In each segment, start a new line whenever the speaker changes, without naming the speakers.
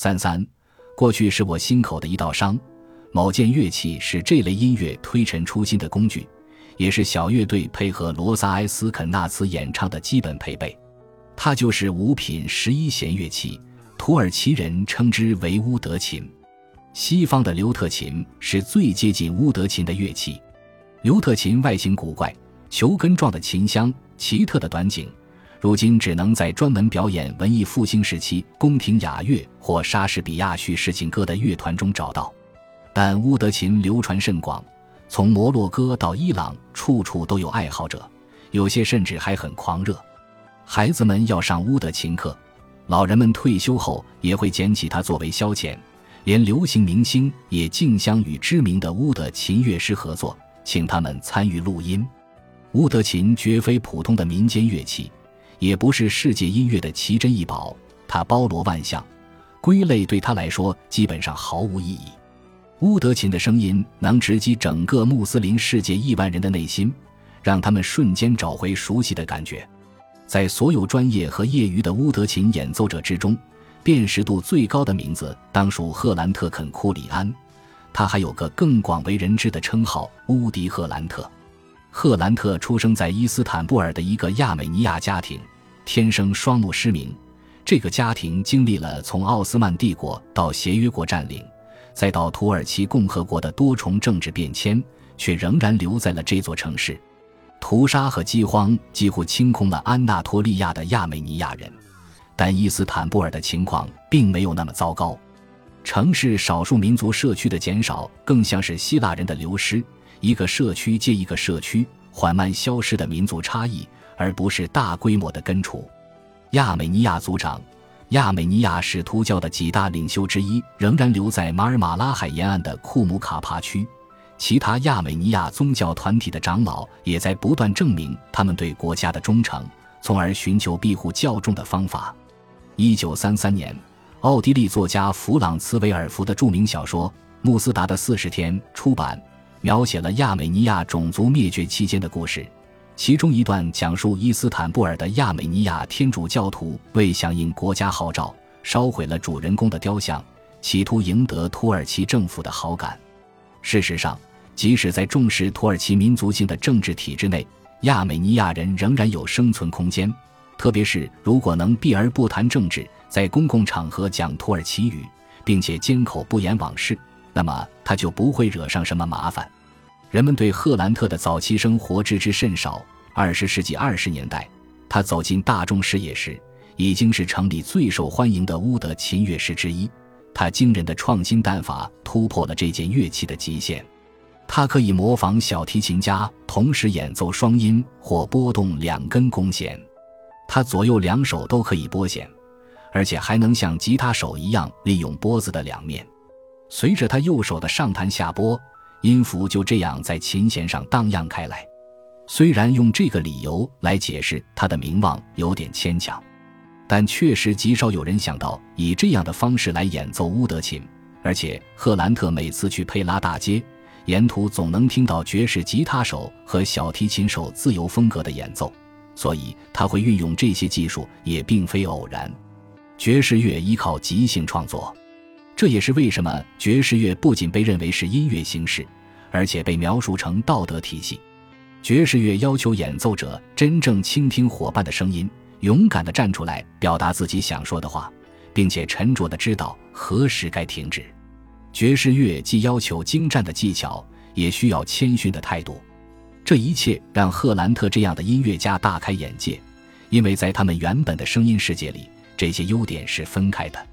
三三，过去是我心口的一道伤。某件乐器是这类音乐推陈出新的工具，也是小乐队配合罗萨埃斯肯纳兹演唱的基本配备。它就是五品十一弦乐器，土耳其人称之为乌德琴。西方的刘特琴是最接近乌德琴的乐器。刘特琴外形古怪，球根状的琴箱，奇特的短颈，如今只能在专门表演文艺复兴时期宫廷雅乐或莎士比亚叙事情歌的乐团中找到。但乌德琴流传甚广，从摩洛哥到伊朗，处处都有爱好者，有些甚至还很狂热。孩子们要上乌德琴课，老人们退休后也会捡起它作为消遣。连流行明星也竞相与知名的乌德琴乐师合作，请他们参与录音。乌德琴绝非普通的民间乐器，也不是世界音乐的奇珍异宝，它包罗万象，归类对他来说基本上毫无意义。乌德琴的声音能直击整个穆斯林世界亿万人的内心，让他们瞬间找回熟悉的感觉。在所有专业和业余的乌德琴演奏者之中。辨识度最高的名字当属赫兰特·肯库里安，他还有个更广为人知的称号——乌迪·赫兰特。赫兰特出生在伊斯坦布尔的一个亚美尼亚家庭，天生双目失明。这个家庭经历了从奥斯曼帝国到协约国占领，再到土耳其共和国的多重政治变迁，却仍然留在了这座城市。屠杀和饥荒几乎清空了安纳托利亚的亚美尼亚人。但伊斯坦布尔的情况并没有那么糟糕，城市少数民族社区的减少更像是希腊人的流失，一个社区接一个社区缓慢消失的民族差异，而不是大规模的根除。亚美尼亚族长，亚美尼亚使徒教的几大领袖之一，仍然留在马尔马拉海沿岸的库姆卡帕区，其他亚美尼亚宗教团体的长老也在不断证明他们对国家的忠诚，从而寻求庇护教众的方法。一九三三年，奥地利作家弗朗茨维尔福的著名小说《穆斯达的四十天》出版，描写了亚美尼亚种族灭绝期间的故事。其中一段讲述伊斯坦布尔的亚美尼亚天主教徒为响应国家号召，烧毁了主人公的雕像，企图赢得土耳其政府的好感。事实上，即使在重视土耳其民族性的政治体制内，亚美尼亚人仍然有生存空间。特别是如果能避而不谈政治，在公共场合讲土耳其语，并且缄口不言往事，那么他就不会惹上什么麻烦。人们对赫兰特的早期生活知之甚少。二十世纪二十年代，他走进大众视野时，已经是城里最受欢迎的乌德琴乐师之一。他惊人的创新弹法突破了这件乐器的极限。他可以模仿小提琴家同时演奏双音或拨动两根弓弦。他左右两手都可以拨弦，而且还能像吉他手一样利用拨子的两面。随着他右手的上弹下拨，音符就这样在琴弦上荡漾开来。虽然用这个理由来解释他的名望有点牵强，但确实极少有人想到以这样的方式来演奏乌德琴。而且赫兰特每次去佩拉大街，沿途总能听到爵士吉他手和小提琴手自由风格的演奏。所以他会运用这些技术也并非偶然。爵士乐依靠即兴创作，这也是为什么爵士乐不仅被认为是音乐形式，而且被描述成道德体系。爵士乐要求演奏者真正倾听伙伴的声音，勇敢地站出来表达自己想说的话，并且沉着地知道何时该停止。爵士乐既要求精湛的技巧，也需要谦逊的态度。这一切让赫兰特这样的音乐家大开眼界，因为在他们原本的声音世界里，这些优点是分开的。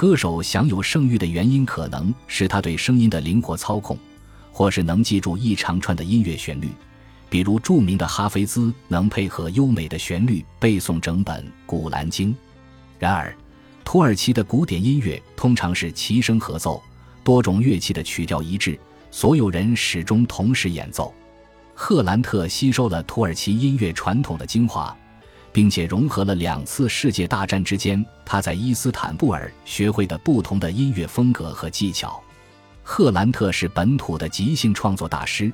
歌手享有盛誉的原因，可能是他对声音的灵活操控，或是能记住一长串的音乐旋律，比如著名的哈菲兹能配合优美的旋律背诵整本《古兰经》。然而，土耳其的古典音乐通常是齐声合奏，多种乐器的曲调一致，所有人始终同时演奏。赫兰特吸收了土耳其音乐传统的精华，并且融合了两次世界大战之间他在伊斯坦布尔学会的不同的音乐风格和技巧。赫兰特是本土的即兴创作大师，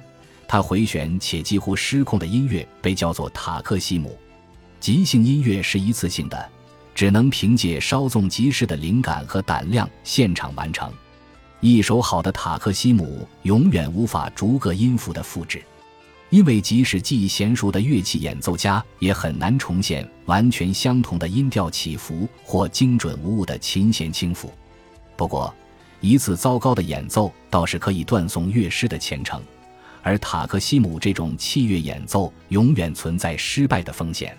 他回旋且几乎失控的音乐被叫做塔克西姆。即兴音乐是一次性的，只能凭借稍纵即逝的灵感和胆量现场完成。一首好的塔克西姆永远无法逐个音符的复制，因为即使技艺娴熟的乐器演奏家也很难重现完全相同的音调起伏或精准无误的琴弦轻抚。不过，一次糟糕的演奏倒是可以断送乐师的前程，而塔克西姆这种器乐演奏永远存在失败的风险。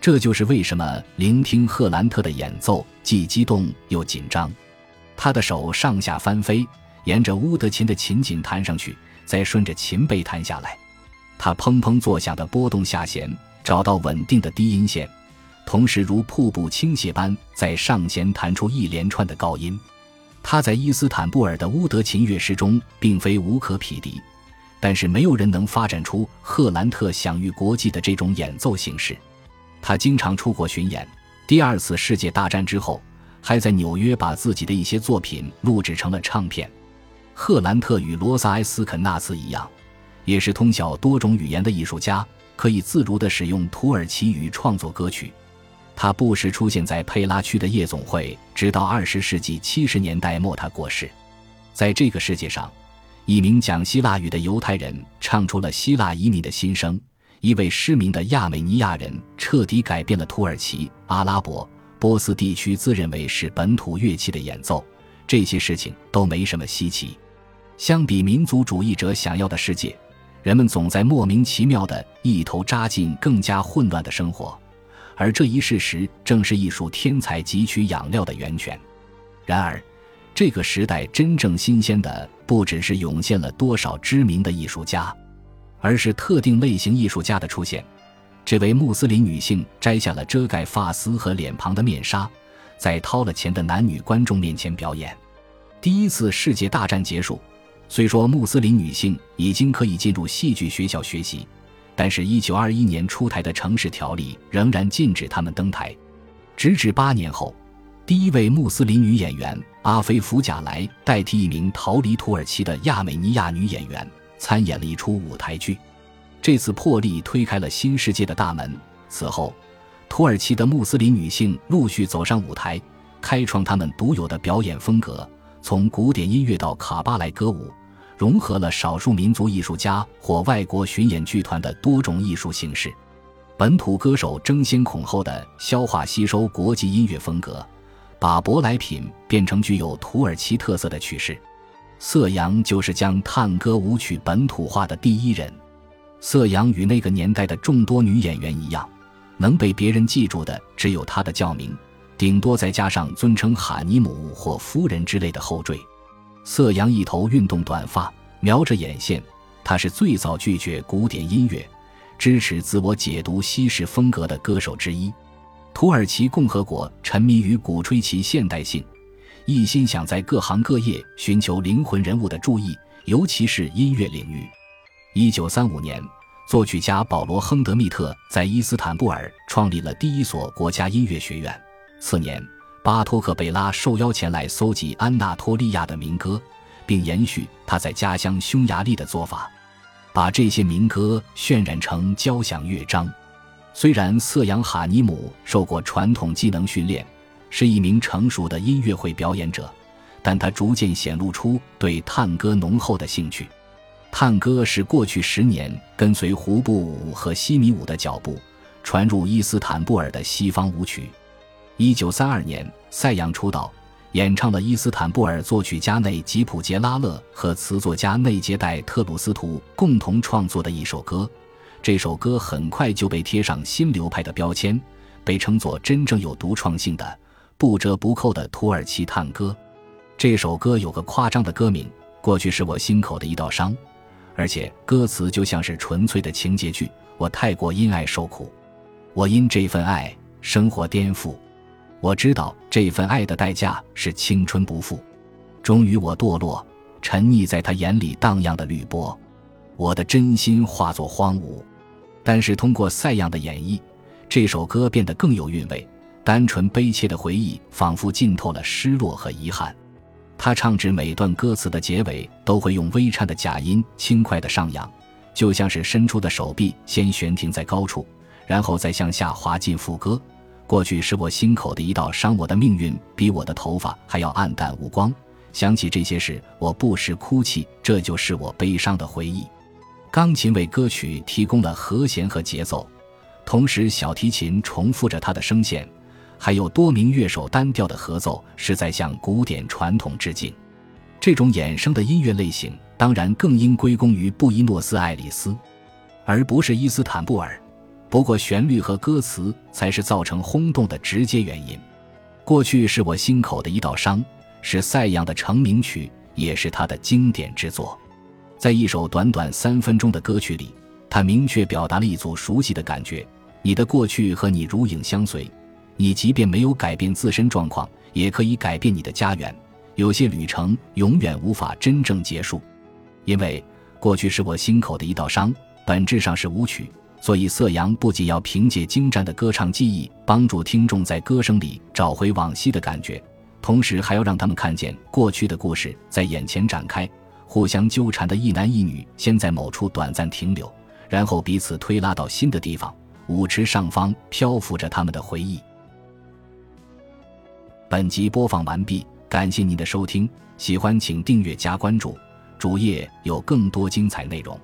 这就是为什么聆听赫兰特的演奏既激动又紧张。他的手上下翻飞，沿着乌德琴的琴颈弹上去，再顺着琴背弹下来。他砰砰作响的拨动下弦，找到稳定的低音线，同时如瀑布倾泻般在上弦弹出一连串的高音。他在伊斯坦布尔的乌德琴乐师中并非无可匹敌，但是没有人能发展出赫兰特享誉国际的这种演奏形式。他经常出国巡演。第二次世界大战之后。还在纽约把自己的一些作品录制成了唱片。赫兰特与罗萨埃斯肯纳兹一样，也是通晓多种语言的艺术家，可以自如地使用土耳其语创作歌曲。他不时出现在佩拉区的夜总会，直到二十世纪七十年代末他过世。在这个世界上，一名讲希腊语的犹太人唱出了希腊移民的心声；一位失明的亚美尼亚人彻底改变了土耳其、阿拉伯。波斯地区自认为是本土乐器的演奏，这些事情都没什么稀奇。相比民族主义者想要的世界，人们总在莫名其妙的一头扎进更加混乱的生活，而这一事实正是艺术天才汲取养料的源泉。然而，这个时代真正新鲜的不只是涌现了多少知名的艺术家，而是特定类型艺术家的出现。这位穆斯林女性摘下了遮盖发丝和脸庞的面纱，在掏了钱的男女观众面前表演。第一次世界大战结束，虽说穆斯林女性已经可以进入戏剧学校学习，但是1921年出台的城市条例仍然禁止她们登台。直至八年后，第一位穆斯林女演员阿菲弗贾莱代替一名逃离土耳其的亚美尼亚女演员参演了一出舞台剧。这次破例推开了新世界的大门。此后，土耳其的穆斯林女性陆续走上舞台，开创他们独有的表演风格，从古典音乐到卡巴莱歌舞，融合了少数民族艺术家或外国巡演剧团的多种艺术形式。本土歌手争先恐后的消化吸收国际音乐风格，把舶来品变成具有土耳其特色的曲式。色扬就是将探戈舞曲本土化的第一人。色扬与那个年代的众多女演员一样，能被别人记住的只有她的教名，顶多再加上尊称哈尼姆或夫人之类的后缀。色扬一头运动短发，描着眼线。他是最早拒绝古典音乐、支持自我解读西式风格的歌手之一。土耳其共和国沉迷于鼓吹其现代性，一心想在各行各业寻求灵魂人物的注意，尤其是音乐领域。一九三五年，作曲家保罗·亨德密特在伊斯坦布尔创立了第一所国家音乐学院。次年，巴托克·贝拉受邀前来搜集安纳托利亚的民歌，并延续他在家乡匈牙利的做法，把这些民歌渲染成交响乐章。虽然瑟扬·哈尼姆受过传统技能训练，是一名成熟的音乐会表演者，但他逐渐显露出对探戈浓厚的兴趣。探戈是过去十年跟随胡布舞和西米舞的脚步传入伊斯坦布尔的西方舞曲。一九三二年，塞扬出道，演唱了伊斯坦布尔作曲家内吉普杰拉勒和词作家内杰代特鲁斯图共同创作的一首歌。这首歌很快就被贴上新流派的标签，被称作真正有独创性的、不折不扣的土耳其探戈。这首歌有个夸张的歌名：“过去是我心口的一道伤。”而且歌词就像是纯粹的情节剧。我太过因爱受苦，我因这份爱生活颠覆。我知道这份爱的代价是青春不复。终于我堕落，沉溺在他眼里荡漾的绿波。我的真心化作荒芜。但是通过赛样的演绎，这首歌变得更有韵味。单纯悲切的回忆仿佛浸透了失落和遗憾。他唱至每段歌词的结尾，都会用微颤的假音轻快的上扬，就像是伸出的手臂先悬停在高处，然后再向下滑进副歌。过去是我心口的一道伤，我的命运比我的头发还要暗淡无光。想起这些事，我不时哭泣，这就是我悲伤的回忆。钢琴为歌曲提供了和弦和节奏，同时小提琴重复着它的声线，还有多名乐手单调的合奏，是在向古典传统致敬。这种衍生的音乐类型，当然更应归功于布宜诺斯艾利斯，而不是伊斯坦布尔。不过，旋律和歌词才是造成轰动的直接原因。过去是我心口的一道伤。是赛扬的成名曲，也是他的经典之作。在一首短短三分钟的歌曲里，他明确表达了一组熟悉的感觉：你的过去和你如影相随，你即便没有改变自身状况，也可以改变你的家园。有些旅程永远无法真正结束，因为过去是我心口的一道伤，本质上是舞曲。所以，色扬不仅要凭借精湛的歌唱技艺，帮助听众在歌声里找回往昔的感觉。同时还要让他们看见过去的故事在眼前展开，互相纠缠的一男一女先在某处短暂停留，然后彼此推拉到新的地方。舞池上方漂浮着他们的回忆。本集播放完毕，感谢您的收听，喜欢请订阅加关注，主页有更多精彩内容。